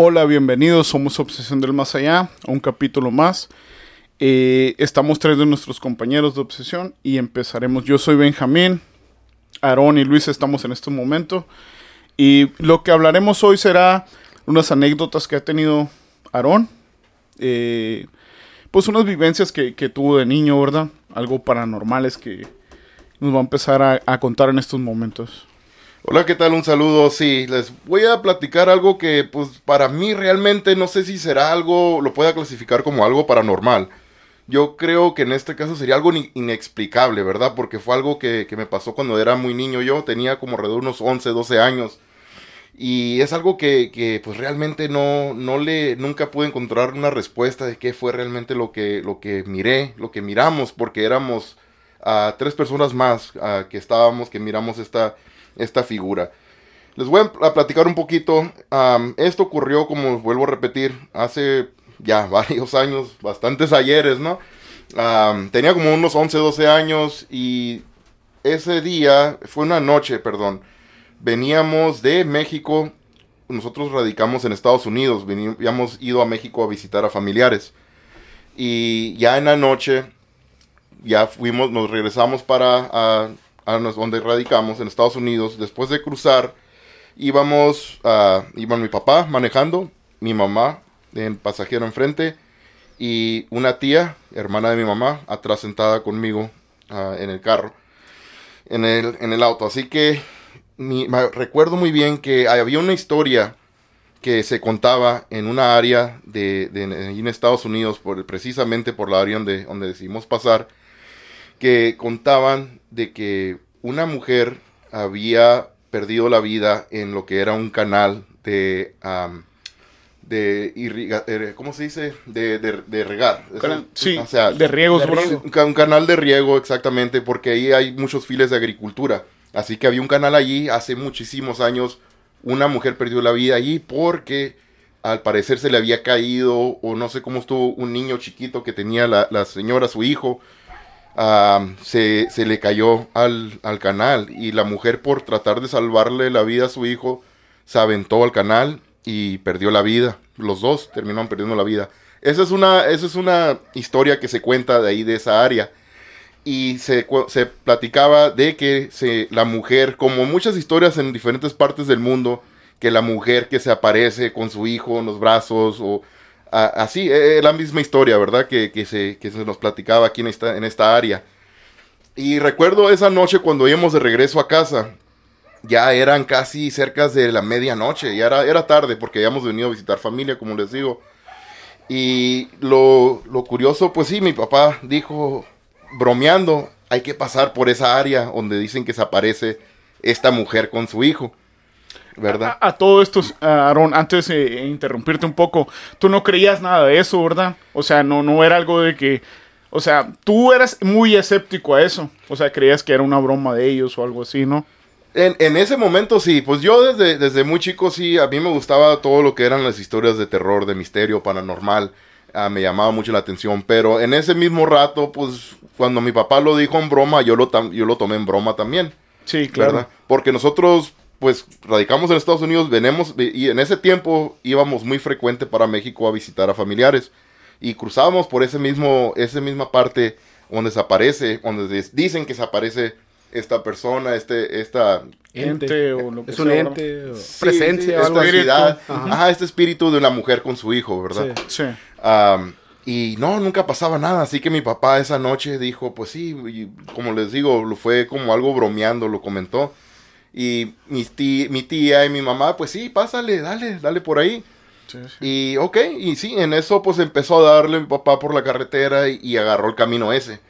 Hola, bienvenidos. Somos Obsesión del Más Allá, un capítulo más. Eh, estamos tres de nuestros compañeros de Obsesión y empezaremos. Yo soy Benjamín, Aarón y Luis estamos en este momento. Y lo que hablaremos hoy será unas anécdotas que ha tenido Aarón. Eh, pues unas vivencias que, tuvo de niño, ¿verdad? Algo paranormales que nos va a empezar a contar en estos momentos. Hola, ¿qué tal? Un saludo. Sí, les voy a platicar algo que, pues, para mí realmente no sé si será algo, lo pueda clasificar como algo paranormal. Yo creo que en este caso sería algo inexplicable, ¿verdad? Porque fue algo que, me pasó cuando era muy niño. Yo tenía como alrededor de unos 11, 12 años. Y es algo que, que, pues realmente no, no le, nunca pude encontrar una respuesta de qué fue realmente lo que, lo que miré, lo que miramos, porque éramos a tres personas más que estábamos, que miramos esta, esta figura. Les voy a platicar un poquito. esto ocurrió, como vuelvo a repetir, hace ya varios años, bastantes ayeres, ¿no? tenía como unos 11, 12 años y ese día, fue una noche, perdón, veníamos de México, nosotros radicamos en Estados Unidos, habíamos ido a México a visitar a familiares y ya en la noche, ya fuimos, nos regresamos para a donde radicamos, en Estados Unidos, después de cruzar, íbamos, a, iba mi papá manejando, mi mamá en pasajero enfrente y una tía, hermana de mi mamá, atrás sentada conmigo ah, en el carro, en el, en el auto. Así que recuerdo muy bien que había una historia que se contaba en una área de, en Estados Unidos, por, precisamente por la área donde, donde decidimos pasar, que contaban de que una mujer había perdido la vida en lo que era un canal de... de irrigar, eh, ¿cómo se dice? De, de, regar. sí, o sea, de riego. un, canal de riego, exactamente, porque ahí hay muchos files de agricultura. Así que había un canal allí hace muchísimos años. Una mujer perdió la vida allí porque al parecer se le había caído o no sé cómo estuvo un niño chiquito que tenía la, la señora, su hijo, se, le cayó al, canal y la mujer por tratar de salvarle la vida a su hijo se aventó al canal y perdió la vida. Los dos terminaron perdiendo la vida. Esa es una, esa es una historia que se cuenta de ahí, de esa área. Y se, se platicaba de que se, la mujer, como muchas historias en diferentes partes del mundo, que la mujer que se aparece con su hijo en los brazos o así, es la misma historia, ¿verdad? Que, se, se, nos platicaba aquí en esta, en esta área. Y recuerdo esa noche cuando íbamos de regreso a casa, ya eran casi cerca de la medianoche, ya era, era tarde porque habíamos venido a visitar familia, como les digo. Y lo, lo curioso, pues sí, mi papá dijo, bromeando, hay que pasar por esa área donde dicen que se aparece esta mujer con su hijo. ¿Verdad? A, todo esto, Aaron, antes de interrumpirte un poco, tú no creías nada de eso, ¿verdad? O sea, no, no era algo de que, o sea, tú eras muy escéptico a eso, o sea, creías que era una broma de ellos o algo así, ¿no? En, en, ese momento sí, pues yo desde, desde muy chico sí, a mí me gustaba todo lo que eran las historias de terror, de misterio, paranormal, ah, me llamaba mucho la atención, pero en ese mismo rato, pues cuando mi papá lo dijo en broma, yo lo, yo lo tomé en broma también. Sí, claro. Porque nosotros pues radicamos en Estados Unidos, venemos y en ese tiempo íbamos muy frecuente para México a visitar a familiares y cruzábamos por ese mismo, esa misma parte donde se aparece, donde dicen que se aparece esta persona, este, esta ente o lo que es un ente, presencia, esta entidad, ajá. este espíritu de una mujer con su hijo, ¿verdad? Sí. y no, nunca pasaba nada, así que mi papá esa noche dijo, pues sí, como les digo, lo fue como algo bromeando, lo comentó Y mi tía, mi tía y mi mamá, pues sí, pásale, dale, dale por ahí. Sí, sí. Y ok, y sí, en eso pues empezó a darle mi papá por la carretera y, y agarró el camino ese.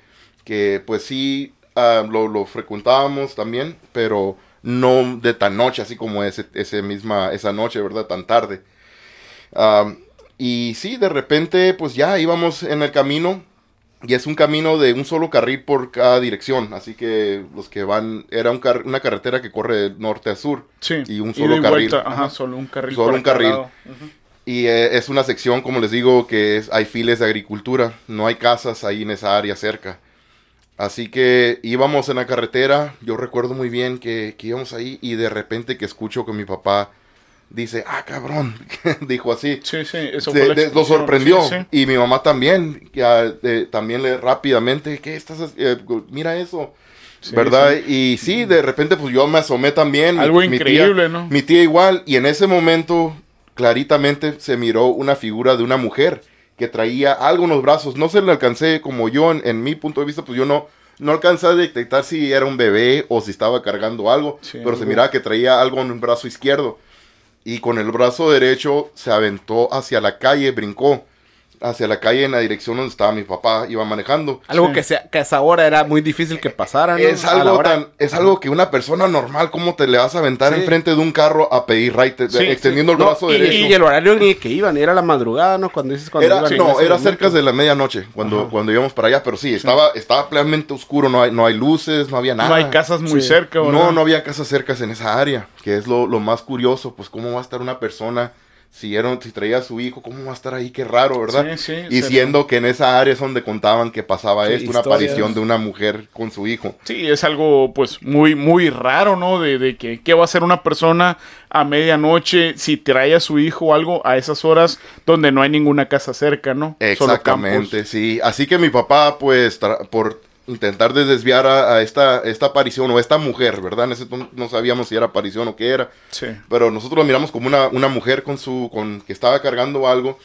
Que pues sí, ah, lo, lo frecuentábamos también, pero no de tan noche, así como ese, ese misma, esa noche, ¿verdad? Tan tarde. Ah, y sí, de repente pues ya íbamos en el camino. Y es un camino de un solo carril por cada dirección. Así que los que van, era un car- una carretera que corre de norte a sur. Sí. Y un solo carril. vuelta, Ajá, solo un carril. Solo un carril. Y eh, es una sección, como les digo, que es, hay files de agricultura. No hay casas ahí en esa área cerca. Así que íbamos en la carretera. Yo recuerdo muy bien que, que íbamos ahí y de repente que escucho que mi papá dice, ah, cabrón. Dijo así. Sí, sí, eso fue de- lo sorprendió. Sí, sí. Y mi mamá también. que, eh, también le rápidamente, ¿qué estás? eh, mira eso. Sí, ¿Verdad? Y sí, de repente pues yo me asomé también. mi- Algo mi tía- increíble, ¿no? Mi tía igual. Y en ese momento, claritamente se miró una figura de una mujer que traía algo en los brazos. No se le alcancé, como yo, en, en mi punto de vista, pues yo no, no alcancé a detectar si era un bebé o si estaba cargando algo. Pero se miraba que traía algo en el brazo izquierdo. Y con el brazo derecho se aventó hacia la calle, brincó hacia la calle en la dirección donde estaba mi papá, iba manejando. Algo Sí. que, sea, que a esa hora era muy difícil que pasara, ¿no? Es algo, tan, es algo que una persona normal, ¿cómo te le vas a aventar Sí. enfrente de un carro a pedir right, Sí, extendiendo el No, brazo y, derecho? y el horario en el que iban, era la madrugada, ¿no? Cuando dices cuando Era, iban no, era momento. cerca de la medianoche cuando, cuando íbamos para allá, pero sí, estaba, estaba plenamente oscuro, no hay, no hay luces, no había nada. No hay casas muy Sí. cerca, ¿verdad? No, no había casas cercas en esa área, que es lo, lo más curioso, pues cómo va a estar una persona, si, era, si traía a su hijo, cómo va a estar ahí, qué raro, ¿verdad? Sí, sí, y siendo que en esa área es donde contaban que pasaba Sí, esto, una historias. aparición de una mujer con su hijo. Sí, es algo pues muy muy raro, ¿no? De, de que qué va a hacer una persona a medianoche si trae a su hijo o algo a esas horas donde no hay ninguna casa cerca, ¿no? Solo Exactamente, sí. Así que mi papá, pues, por intentar de desviar a, a esta, esta aparición o esta mujer, ¿verdad? En ese no sabíamos si era aparición o qué era. Sí. Pero nosotros lo miramos como una, una mujer con su, con, que estaba cargando algo.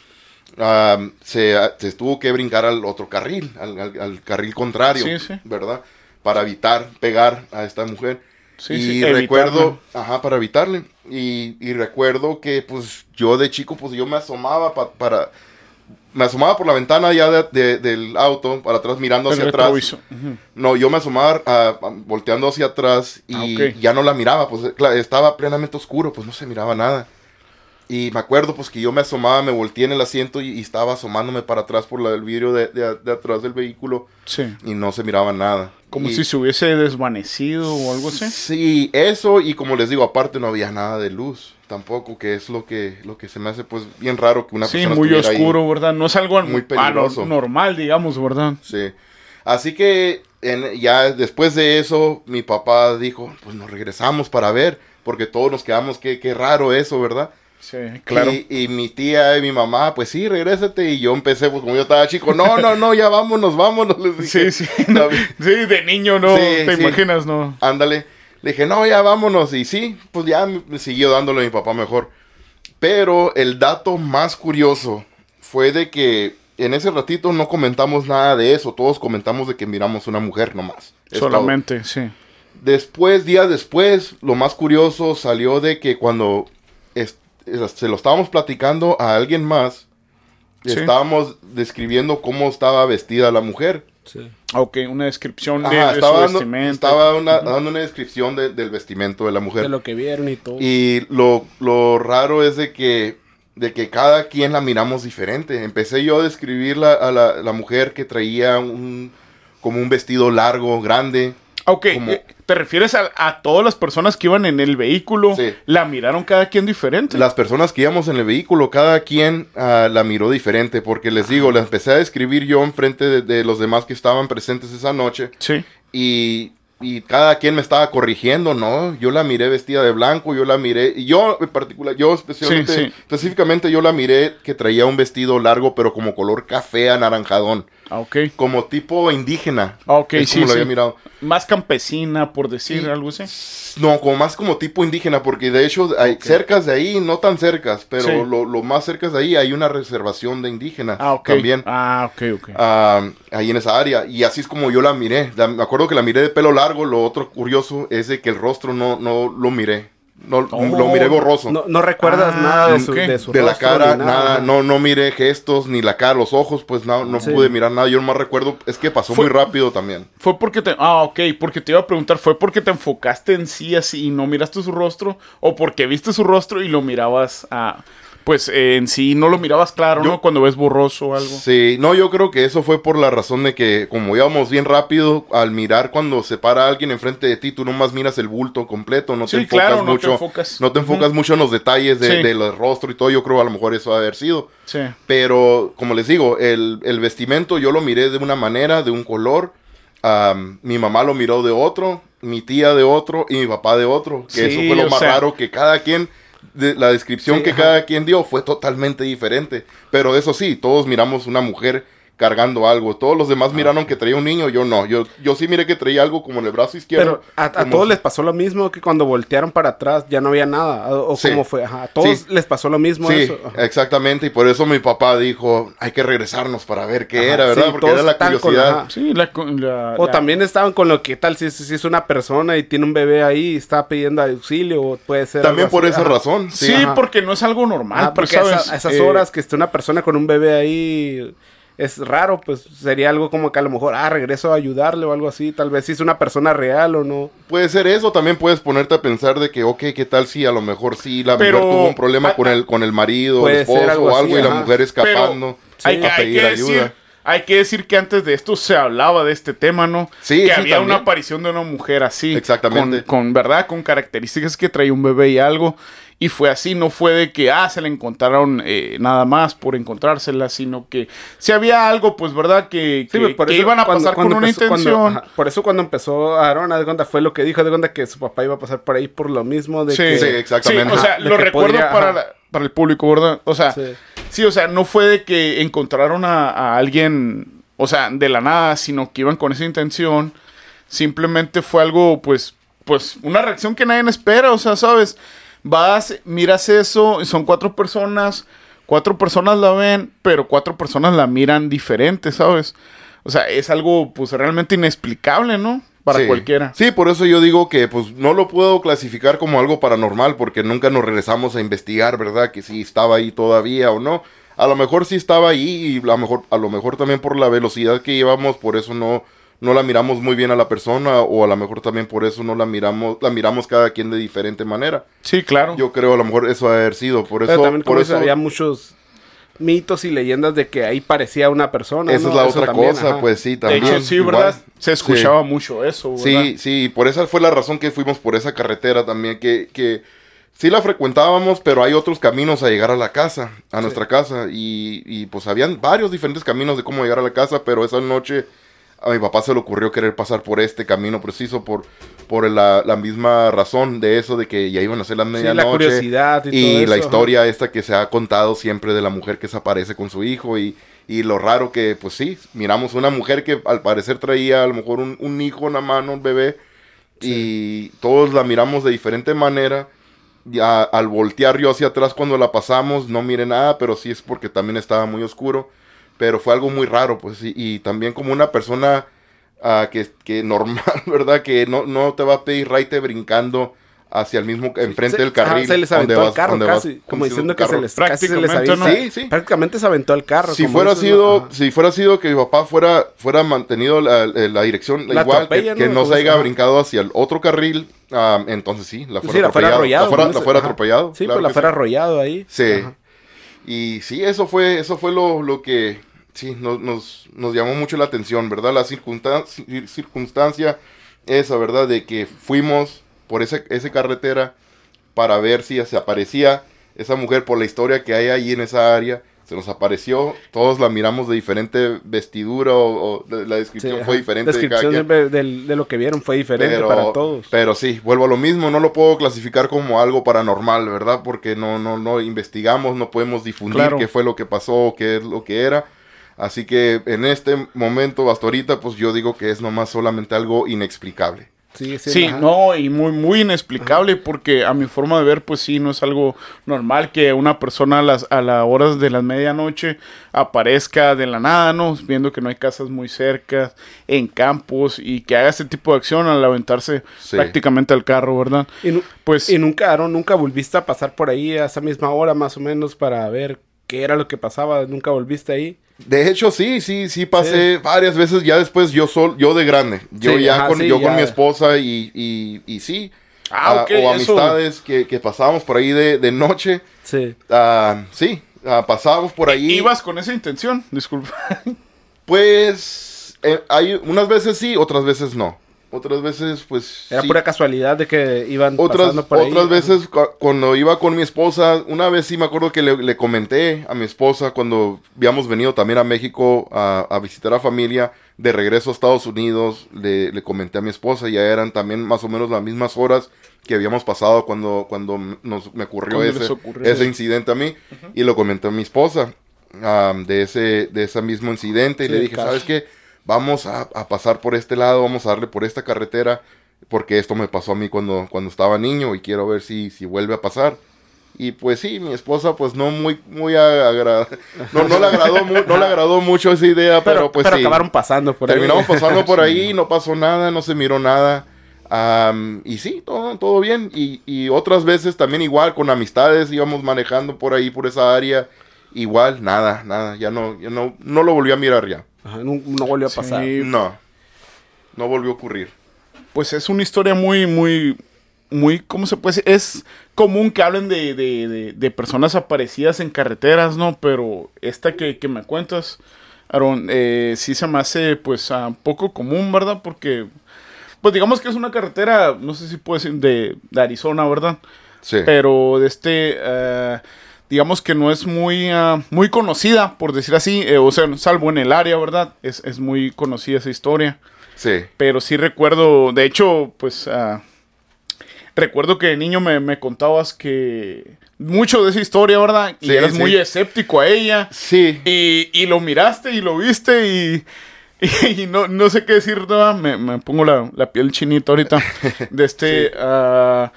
ah, se, se tuvo que brincar al otro carril, al, al- al carril contrario, Sí, sí. ¿verdad? Para evitar pegar a esta mujer. Sí, y sí, recuerdo, ajá, para evitarle. Y, y recuerdo que, pues, yo de chico, pues, yo me asomaba pa- para... Me asomaba por la ventana ya de- de- del auto, para atrás, mirando hacia atrás. retrovisor. Ujú. No, yo me asomaba ah, volteando hacia atrás y Ah, ya no la miraba, pues cla- estaba plenamente oscuro, pues no se miraba nada. Y me acuerdo pues que yo me asomaba, me volteé en el asiento y, y estaba asomándome para atrás por la- el vidrio de, de- de atrás del vehículo Sí. y no se miraba nada. Como Y- si se hubiese desvanecido o algo así. Sí, eso y como les digo, aparte no había nada de luz tampoco, que es lo que, lo que se me hace pues bien raro que una Sí, persona muy estuviera ahí. oscuro, ¿verdad? No es algo Muy peligroso. normal, digamos, ¿verdad? Sí. Así que en- ya después de eso, mi papá dijo, pues nos regresamos para ver, porque todos nos quedamos, qué, qué raro eso, ¿verdad? Sí, claro. Y, y mi tía y mi mamá, pues sí, regrésate. Y yo empecé, pues como yo estaba chico, no, no, no, ya vámonos, vámonos. Les dije. Sí, sí. no, sí, de niño no Sí, te sí. imaginas, ¿no? Ándale. Le dije, no, ya vámonos. Y sí, pues ya me siguió dándole a mi papá mejor. Pero el dato más curioso fue de que en ese ratito no comentamos nada de eso. Todos comentamos de que miramos una mujer nomás. Solamente, sí. Después, días después, lo más curioso salió de que cuando se lo estábamos platicando a alguien más, Sí. estábamos describiendo cómo estaba vestida la mujer. Sí. Ok, una descripción de, Ajá, de estaba, su dando, vestimenta. estaba una- dando una descripción de- del vestimento de la mujer. De lo que vieron y todo. Y lo, lo raro es de que, de que cada quien la miramos diferente. Empecé yo a describir la- a la, la mujer que traía un, como un vestido largo, grande. Ok, como- eh, ¿te refieres a, a todas las personas que iban en el vehículo? Sí. La miraron cada quien diferente. Las personas que íbamos en el vehículo, cada quien ah, la miró diferente, porque les digo, la empecé a describir yo enfrente de, de los demás que estaban presentes esa noche, Sí. y, y cada quien me estaba corrigiendo, ¿no? Yo la miré vestida de blanco, yo la miré, y yo en particular, yo especialmente, Sí, sí. específicamente yo la miré que traía un vestido largo, pero como color café anaranjadón. Ah, ok. como tipo indígena. Ah, ok, Es sí, como lo sí. había mirado. Más campesina, por decir Sí. algo así. No, como más como tipo indígena, porque de hecho hay cercas de ahí, no tan cercas, pero lo, lo más cercas de ahí hay una reservación de indígenas Ah, ok. también. Ah, ok, ok. ah, ahí en esa área. Y así es como yo la miré. La- me acuerdo que la miré de pelo largo. Lo otro curioso es de que el rostro no, no lo miré. No, Oh. lo miré borroso. No, no recuerdas Ah, nada de su, de su de la rostro cara, nada, no, no miré gestos, ni la cara, los ojos, pues no, no Sí. pude mirar nada. Yo más recuerdo, es que pasó Fue- muy rápido también. Fue porque te... Ah, ok, porque te iba a preguntar, ¿fue porque te enfocaste en sí así y no miraste su rostro? ¿O porque viste su rostro y lo mirabas a... Pues eh, en sí no lo mirabas claro, Yo- ¿no? Cuando ves borroso o algo. Sí, no, yo creo que eso fue por la razón de que como íbamos bien rápido, al mirar cuando se para alguien enfrente de ti, tú nomás miras el bulto completo, no te enfocas claro, no te mucho, enfocas. no te enfocas mucho en los detalles de- Sí. del rostro y todo, yo creo a lo mejor eso ha de haber sido. Sí. Pero, como les digo, el, el vestimento yo lo miré de una manera, de un color. Mi mamá lo miró de otro, mi tía de otro y mi papá de otro. Que Sí, eso fue lo más sea- raro, que cada quien, de, la descripción Sí, que ajá. cada quien dio fue totalmente diferente. Pero eso sí, todos miramos una mujer cargando algo. Todos los Ah, demás miraron que traía un niño, yo no. Yo, yo sí miré que traía algo como en el brazo izquierdo. Pero a, todos les pasó lo mismo que cuando voltearon para atrás ya no había nada. ¿O, o Sí. cómo fue? Ajá, a todos Sí. les pasó lo mismo Sí, eso. Exactamente. Y por eso mi papá dijo, hay que regresarnos para ver qué Ajá, era, ¿verdad? sí, Porque todos era la con- curiosidad. ajá. Sí, la... la- O la- también estaban con lo que tal si, es- si es una persona y tiene un bebé ahí y está pidiendo auxilio o puede ser También por así. esa Ajá. razón. Sí, porque no es algo normal, Ah, pues, porque a ¿sabes? esa- a esas Eh, horas que esté una persona con un bebé ahí es raro, pues sería algo como que a lo mejor, ah, regreso a ayudarle o algo así. Tal vez si es una persona real o no. Puede ser eso, también puedes ponerte a pensar de que, ok, ¿qué tal si a lo mejor sí la Pero- mujer tuvo un problema ah, con el, con el marido, el esposo algo o así, algo y la mujer Pero escapando hay, a hay, pedir que ayuda? decir, hay que decir que antes de esto se hablaba de este tema, ¿no? Sí, que sí, había también. una aparición de una mujer así. Exactamente. Con, con, ¿verdad? Con características que traía un bebé y algo. Y fue así, no fue de que, ah, se la encontraron eh, nada más por encontrársela, sino que si había algo, pues, ¿verdad? Que, Sí, que, por que eso iban a cuando- pasar cuando con una cuando- intención. ajá, por eso cuando empezó Aaron, de cuenta, fue lo que dijo, de que su papá iba a pasar por ahí por lo mismo de Sí, que... Sí, exactamente. Sí, o sea, Ajá, lo recuerdo podría- para, la- para el público, ¿verdad? O sea, Sí. sí. o sea, no fue de que encontraron a, a alguien, o sea, de la nada, sino que iban con esa intención. Simplemente fue algo, pues, pues, una reacción que nadie espera, o sea, ¿sabes? Vas, miras eso, y son cuatro personas, cuatro personas la ven, pero cuatro personas la miran diferente, ¿sabes? O sea, es algo, pues, realmente inexplicable, ¿no? Para Sí. cualquiera. Sí, por eso yo digo que pues no lo puedo clasificar como algo paranormal porque nunca nos regresamos a investigar, ¿verdad? Que si estaba ahí todavía o no. A lo mejor sí estaba ahí y a lo mejor, a lo mejor también por la velocidad que llevamos, por eso no, no la miramos muy bien a la persona o a lo mejor también por eso no la miramos, la miramos cada quien de diferente manera. Sí, claro. Yo creo a lo mejor eso ha de haber sido, por Pero eso, también por eso había muchos mitos y leyendas de que ahí parecía una persona. esa ¿no? es la Eso otra también, cosa, ajá. pues sí, De también. hecho, sí, igual. ¿verdad? Se Sí. escuchaba mucho eso, ¿verdad? Sí, sí, por esa fue la razón que fuimos por esa carretera también, que, que sí la frecuentábamos, pero hay otros caminos a llegar a la casa, a nuestra casa, y, y pues habían varios diferentes caminos de cómo llegar a la casa, pero esa noche a mi papá se le ocurrió querer pasar por este camino preciso, por, por la, la misma razón de eso, de que ya iban a ser las Sí, medianoche. la curiosidad y, Y todo la eso, ajá. historia esta que se ha contado siempre de la mujer que se aparece con su hijo y, y lo raro que, pues sí, miramos una mujer que al parecer traía a lo mejor un, un hijo en la mano, un bebé, y todos la miramos de diferente manera. Ya al voltear yo hacia atrás cuando la pasamos, no miré nada, pero sí es porque también estaba muy oscuro. Pero fue algo muy raro, pues, y, y también como una persona ah, que, que normal, ¿verdad? Que no, no te va a pedir raite brincando hacia el mismo, enfrente Se- del carril. se les donde aventó vas- al carro donde vas casi, como diciendo que se les, casi se les Prácticamente, avisa. ¿no? Sí, sí. Prácticamente se aventó al carro. Si como fuera sido, si fuera sido que mi papá fuera, fuera mantenido la, la- la dirección La igual, que, atropella, que ¿no? no se haya brincado hacia el otro carril, ah, entonces sí, la fuera Sí, la fuera atropellado. arrollado. La fuera, la fuera ajá. atropellado. Sí, claro pues la fuera sí. arrollado ahí. Sí. Ajá. Y sí, eso fue, eso fue lo, lo que sí, nos, nos, nos llamó mucho la atención, ¿verdad? La circunstan- cir- circunstancia esa, ¿verdad? De que fuimos por ese, ese carretera para ver si se aparecía esa mujer por la historia que hay ahí en esa área. Se nos apareció, todos la miramos de diferente vestidura o, la descripción fue diferente. La de cada descripción quien. de, del- de lo que vieron fue diferente Pero, para todos. pero sí, vuelvo a lo mismo, no lo puedo clasificar como algo paranormal, ¿verdad? Porque no, no, no investigamos, no podemos difundir Claro. qué fue lo que pasó, qué es lo que era. Así que en este momento, hasta ahorita, pues yo digo que es nomás solamente algo inexplicable. Sí, sí, Sí, no, y muy, muy inexplicable porque a mi forma de ver, pues sí, no es algo normal que una persona a las a las horas de la medianoche aparezca de la nada, ¿no? Viendo que no hay casas muy cerca, en campos, y que haga ese tipo de acción al aventarse Sí. prácticamente al carro, ¿verdad? Y, Pues y nunca, Aaron, nunca volviste a pasar por ahí a esa misma hora más o menos para ver qué era lo que pasaba. Nunca volviste ahí. De hecho, sí, sí, sí pasé varias veces ya después yo sol, yo de grande. Yo Sí, ya ajá, con, sí, yo ya. con mi esposa y, y, y sí. Ah, ok, o amistades que, que pasábamos por ahí de, de noche. Sí. ah, sí, ah, pasábamos por ahí. ibas con esa intención, disculpa. Pues eh, hay unas veces sí, otras veces no. Otras veces, pues. Era sí. pura casualidad de que iban Otras, pasando por ahí. otras veces cu- cuando iba con mi esposa, una vez sí me acuerdo que le, le comenté a mi esposa cuando habíamos venido también a México a, a visitar a familia de regreso a Estados Unidos, le, le comenté a mi esposa, ya eran también más o menos las mismas horas que habíamos pasado cuando, cuando nos, me ocurrió ese, ocurrió. ese incidente a mí y lo comenté a mi esposa am, de, ese, de ese mismo incidente y le dije. ¿sabes qué? Vamos a, a pasar por este lado, vamos a darle por esta carretera porque esto me pasó a mí cuando, cuando estaba niño y quiero ver si, si vuelve a pasar. Y pues sí, mi esposa pues no muy, muy agra- no, no le agradó mu- no le agradó mucho esa idea, pero, Pero, pues pero sí. acabaron pasando por ahí. Terminamos pasando por ahí, no pasó nada, no se miró nada. Am, y sí, todo, todo bien. Y, y otras veces también igual con amistades íbamos manejando por ahí, por esa área. Igual, nada, nada, ya no, ya no, no lo volví a mirar ya. Ajá, no, no volvió a Sí. pasar. No, no volvió a ocurrir. Pues es una historia muy, muy, muy, ¿cómo se puede decir? Es común que hablen de, de, de, de personas aparecidas en carreteras, ¿no? Pero esta que, que me cuentas, Aaron, eh, sí se me hace, pues, ah, poco común, ¿verdad? Porque, pues, digamos que es una carretera, no sé si puede ser de, de Arizona, ¿verdad? Sí. Pero de este, eh, digamos que no es muy, ah, muy conocida, por decir así, eh, o sea, salvo en el área, ¿verdad? Es, es muy conocida esa historia. Sí. Pero sí recuerdo, de hecho, pues ah, recuerdo que de niño me, me contabas que mucho de esa historia, ¿verdad? Y Sí, eras sí. muy escéptico a ella. Sí. Y, y lo miraste y lo viste y, y no, no sé qué decir, ¿verdad? Me, me pongo la, la piel chinita ahorita. De este... ah,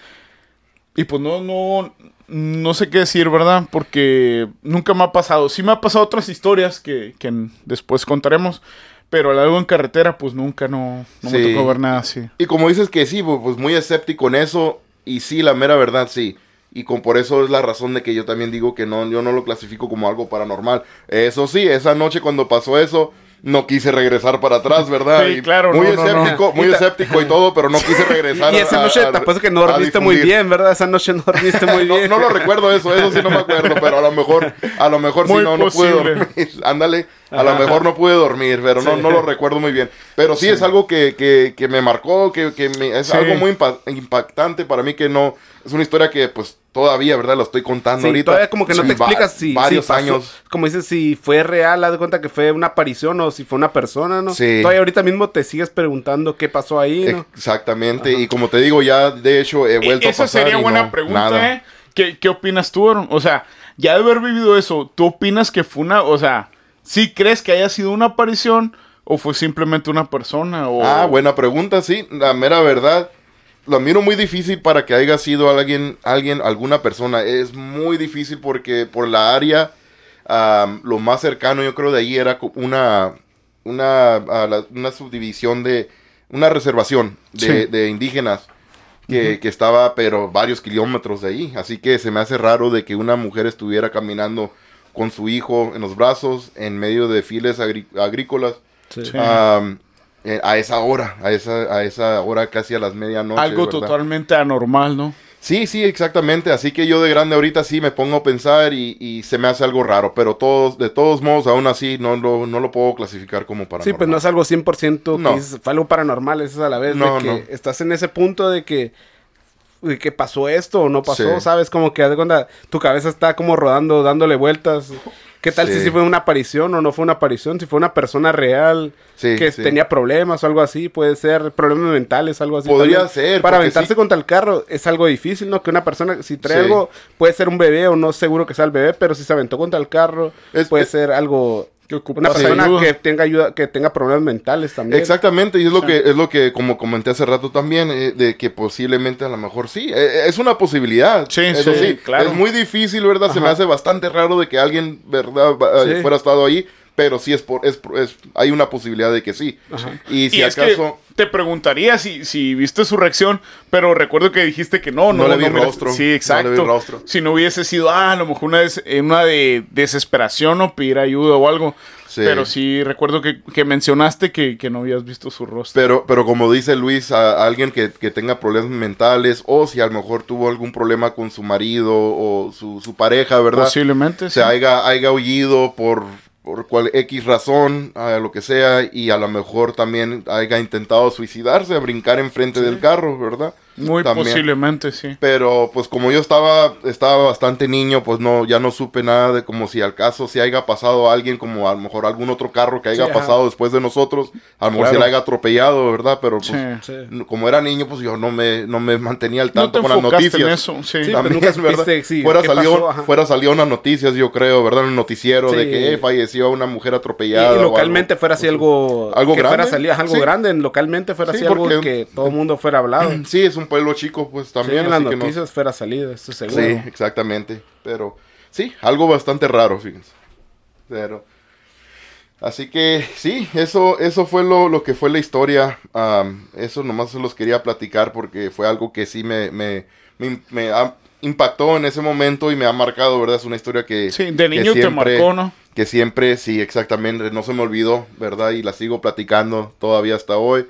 y pues no, no, no sé qué decir, ¿verdad? Porque nunca me ha pasado. Sí me ha pasado otras historias que, que después contaremos. Pero algo en carretera, pues nunca no, no me tocó ver nada así. Y como dices que sí, pues pues, muy escéptico en eso. Y sí, la mera verdad, sí. Y con por eso es la razón de que yo también digo que no, yo no lo clasifico como algo paranormal. Eso sí, esa noche cuando pasó eso, no quise regresar para atrás, ¿verdad? Sí, claro, Muy no, no, no. escéptico, muy escéptico y todo, pero no quise regresar. Y esa noche te apuesto que no dormiste muy bien, ¿verdad? Esa noche no dormiste muy bien. no lo recuerdo eso, eso sí no me acuerdo, pero a lo mejor, a lo mejor sí no, no pude dormir. Ándale, a lo mejor no pude dormir, pero no, no lo recuerdo muy bien. Pero sí, es algo que, que, que me marcó, que, que me- es algo muy impa- impactante para mí que no, es una historia que pues todavía, ¿verdad? Lo estoy contando Sí, ahorita. todavía como que no Sí, te va- explicas si, Varios si pasó- años. Como dices, si fue real, haz de cuenta que fue una aparición o si fue una persona, ¿no? Sí. Todavía ahorita mismo te sigues preguntando qué pasó ahí, ¿no? Exactamente, y como te digo, ya de hecho he vuelto E- Esa a pasar sería y buena no, pregunta, nada. ¿eh? ¿Qué, ¿Qué opinas tú, Aaron? O sea, ya de haber vivido eso, ¿tú opinas que fue una... O sea, ¿sí crees que haya sido una aparición o fue simplemente una persona? O... Ah, buena pregunta, sí. La mera verdad, lo miro muy difícil para que haya sido alguien, alguien, alguna persona. Es muy difícil porque por la área, am, lo más cercano yo creo de ahí era una, una, a la- una subdivisión de, una reservación de, Sí. de indígenas. Que, que estaba, pero varios kilómetros de ahí. Así que se me hace raro de que una mujer estuviera caminando con su hijo en los brazos en medio de files agrí- agrícolas Sí. Sí. Eh, a esa hora, a esa, a esa hora casi a las medianoche. Algo ¿verdad? totalmente anormal, ¿no? Sí, sí, exactamente. Así que yo de grande ahorita sí me pongo a pensar y, y se me hace algo raro. Pero todos, de todos modos, aún así no lo, no lo puedo clasificar como paranormal. Sí, pues no es algo 100% que No. dices, fue algo paranormal, es a la vez No, de que no. estás en ese punto de que, de que pasó esto o no pasó, Sí. ¿sabes? Como que haz de cuenta, tu cabeza está como rodando, dándole vueltas. ¿Qué tal si Sí. fue una aparición o no fue una aparición? Si fue una persona real Sí, que sí. tenía problemas o algo así, puede ser problemas mentales, algo así. Podría también. ser, Para aventarse contra el carro es algo difícil, ¿no? Que una persona, si trae algo, puede ser un bebé o no seguro que sea el bebé, pero si se aventó contra el carro, Es- puede es- ser algo Que Una persona ayuda. que tenga ayuda, que tenga problemas mentales también. Exactamente, y es lo Sí. que es lo que como comenté hace rato también eh, de que posiblemente a lo mejor sí, eh, es una posibilidad. Sí, Eso sí, sí, claro. Es muy difícil, ¿verdad? Se me hace bastante raro de que alguien, ¿verdad, eh, Sí. fuera estado ahí, pero sí es por es, es hay una posibilidad de que sí. Ajá. Y si y es acaso que te preguntaría si, si viste su reacción, pero recuerdo que dijiste que no, no, No le vi mira- rostro, Sí, no vi exacto. rostro. Si no hubiese sido, ah, a lo mejor una, des- eh, una de desesperación o pedir ayuda o algo. Sí. Pero sí recuerdo que, que mencionaste que, que no habías visto su rostro. Pero, pero como dice Luis, a, a alguien que, que tenga problemas mentales o si a lo mejor tuvo algún problema con su marido o su, su pareja, ¿verdad? Posiblemente, se sí. haya, haya huido por, por cual X razón, a lo que sea, y a lo mejor también haya intentado suicidarse, brincar enfrente del carro, ¿verdad? Muy También. posiblemente, sí. Pero pues como yo estaba, estaba bastante niño, pues no, ya no supe nada de como si al caso si haya pasado alguien, como a lo mejor algún otro carro que haya Sí, ajá. pasado después de nosotros, a lo mejor Claro. se le haya atropellado, ¿verdad? Pero pues Sí. Sí. como era niño, pues yo no me, no me mantenía al No tanto te con las noticias. en eso, sí. Sí, También, pero nunca ¿verdad? fuera, qué salió, pasó, ajá. fuera salió unas noticias, yo creo, ¿verdad? En el noticiero de que eh, falleció una mujer Y, atropellada. y o localmente algo. fuera así algo... ¿Algo que grande? Fuera salir, algo Sí. grande, localmente fuera Sí, así algo que todo el mundo fuera hablado. Sí, es un pueblo chico, pues Sí, también. en las así que no- noticias fuera salido, esto seguro. Sí, exactamente. Pero sí, algo bastante raro, fíjense. Pero. Así que sí, eso, eso fue lo, lo que fue la historia. Am, eso nomás se los quería platicar porque fue algo que sí me, me, me, me ha- impactó en ese momento y me ha marcado, ¿verdad? Es una historia que... Sí, de que niño te siempre- marcó, ¿no? Que siempre, sí, exactamente, no se me olvidó, ¿verdad? Y la sigo platicando todavía hasta hoy.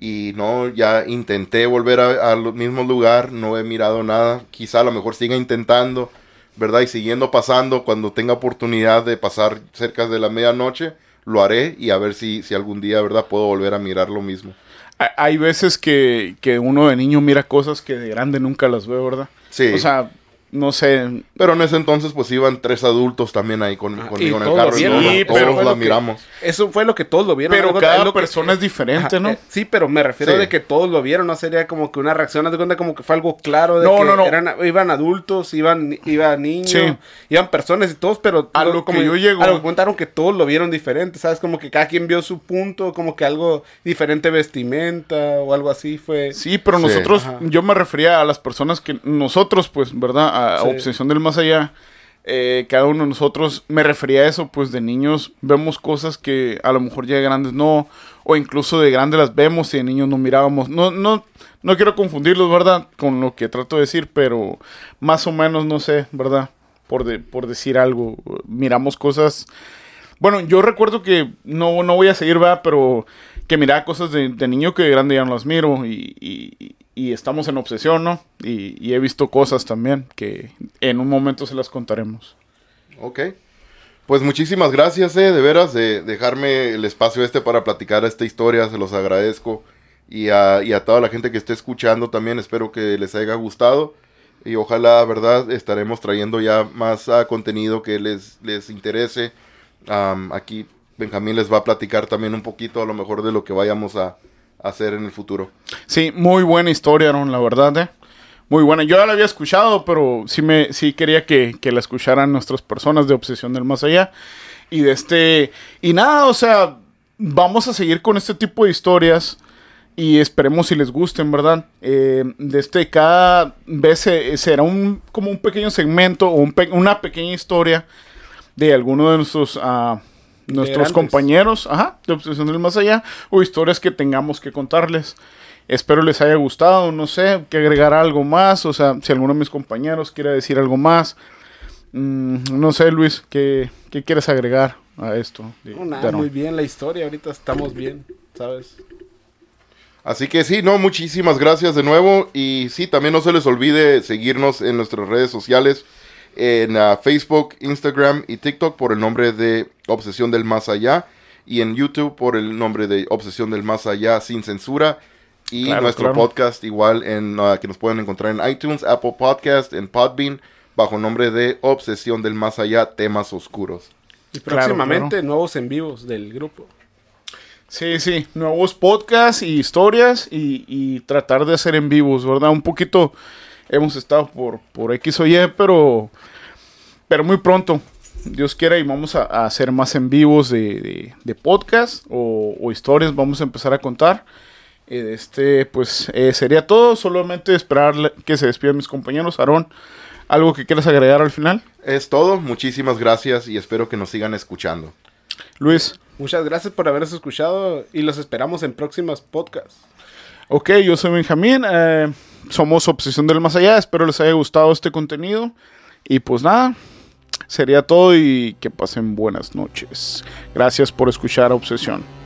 Y no, ya intenté volver a- al mismo lugar, no he mirado nada. Quizá a lo mejor siga intentando, ¿verdad? Y siguiendo pasando, cuando tenga oportunidad de pasar cerca de la medianoche, lo haré y a ver si, si algún día, ¿verdad? Puedo volver a mirar lo mismo. Hay- Hay veces que, que uno de niño mira cosas que de grande nunca las ve, ¿verdad? Sí. O sea, no sé. Pero en ese entonces, pues iban tres adultos también ahí con, Ah, conmigo en el carro. y todos, Sí, pero la que- miramos. Eso fue lo que todos lo vieron. Pero cada que- persona es diferente, Ajá, ¿no? eh, sí, pero me refiero Sí. de que todos lo vieron, no sería como que una reacción, haz de cuenta como que fue algo claro de No, que no, no. eran, iban adultos, iban, iban niños, Sí. iban personas y todos, pero A lo como- que yo llego- a lo que contaron que todos lo vieron diferente, ¿sabes? Como que cada quien vio su punto, como que algo diferente vestimenta o algo así fue. Sí, pero Sí. nosotros, Ajá. yo me refería a las personas que nosotros, pues, ¿verdad? A, a Sí. Obsesión del Más Allá, eh, cada uno de nosotros, me refería a eso, pues, de niños vemos cosas que a lo mejor ya de grandes no, o incluso de grandes las vemos y de niños no mirábamos. No, no, no quiero confundirlos, ¿verdad? Con lo que trato de decir, pero más o menos, no sé, ¿verdad? Por, de- por decir algo, miramos cosas... Bueno, yo recuerdo que no, no voy a seguir, ¿verdad? Pero que miraba cosas de, de niño que de grande ya no las miro y, y- y estamos en obsesión, ¿no? Y, y he visto cosas también que en un momento se las contaremos. Ok. Pues muchísimas gracias, eh, de veras, de dejarme el espacio este para platicar esta historia, se los agradezco. Y a, y a toda la gente que esté escuchando también, espero que les haya gustado. Y ojalá, ¿verdad? Estaremos trayendo ya más ah, contenido que les, les interese. Am, aquí Benjamín les va a platicar también un poquito a lo mejor de lo que vayamos a hacer en el futuro. Sí, muy buena historia, Aaron, la verdad, ¿eh? Muy buena. Yo ya la había escuchado, pero sí, me, sí quería que, que la escucharan nuestras personas de Obsesión del Más Allá. Y de este... Y nada, o sea, vamos a seguir con este tipo de historias y esperemos si les gusten, ¿verdad? Eh, de este, cada vez se- será un, como un pequeño segmento o un una pequeña historia de alguno de nuestros, ah, nuestros compañeros, ajá, de Obsesión del Más Allá, o historias que tengamos que contarles. Espero les haya gustado, no sé, que agregar algo más, o sea, si alguno de mis compañeros quiere decir algo más. Mm, no sé, Luis, ¿qué, qué quieres agregar a esto? de- No, nada, muy bien la historia, ahorita estamos bien, ¿sabes? Así que sí, no, muchísimas gracias de nuevo. Y sí, también no se les olvide seguirnos en nuestras redes sociales, en ah, Facebook, Instagram y TikTok por el nombre de Obsesión del Más Allá. Y en YouTube por el nombre de Obsesión del Más Allá sin censura. Y Claro, nuestro claro. podcast igual en ah, que nos pueden encontrar en iTunes, Apple Podcast, en Podbean, bajo el nombre de Obsesión del Más Allá, temas oscuros. Y Claro, próximamente nuevos en vivos del grupo. Sí, sí, nuevos podcasts y historias y, y tratar de hacer en vivos, ¿verdad? Un poquito hemos estado por, por X o Y, pero, pero muy pronto, Dios quiera, y vamos a, a hacer más en vivos de, de- de podcast o, o historias, vamos a empezar a contar. Eh, este, pues eh, sería todo, solamente esperar que se despidan mis compañeros. Aarón, ¿algo que quieras agregar al final? Es todo, muchísimas gracias y espero que nos sigan escuchando. Luis. Muchas gracias por habernos escuchado y los esperamos en próximas podcasts. Ok, yo soy Benjamín, eh, somos Obsesión del Más Allá, espero les haya gustado este contenido. Y pues nada, sería todo y que pasen buenas noches. Gracias por escuchar Obsesión.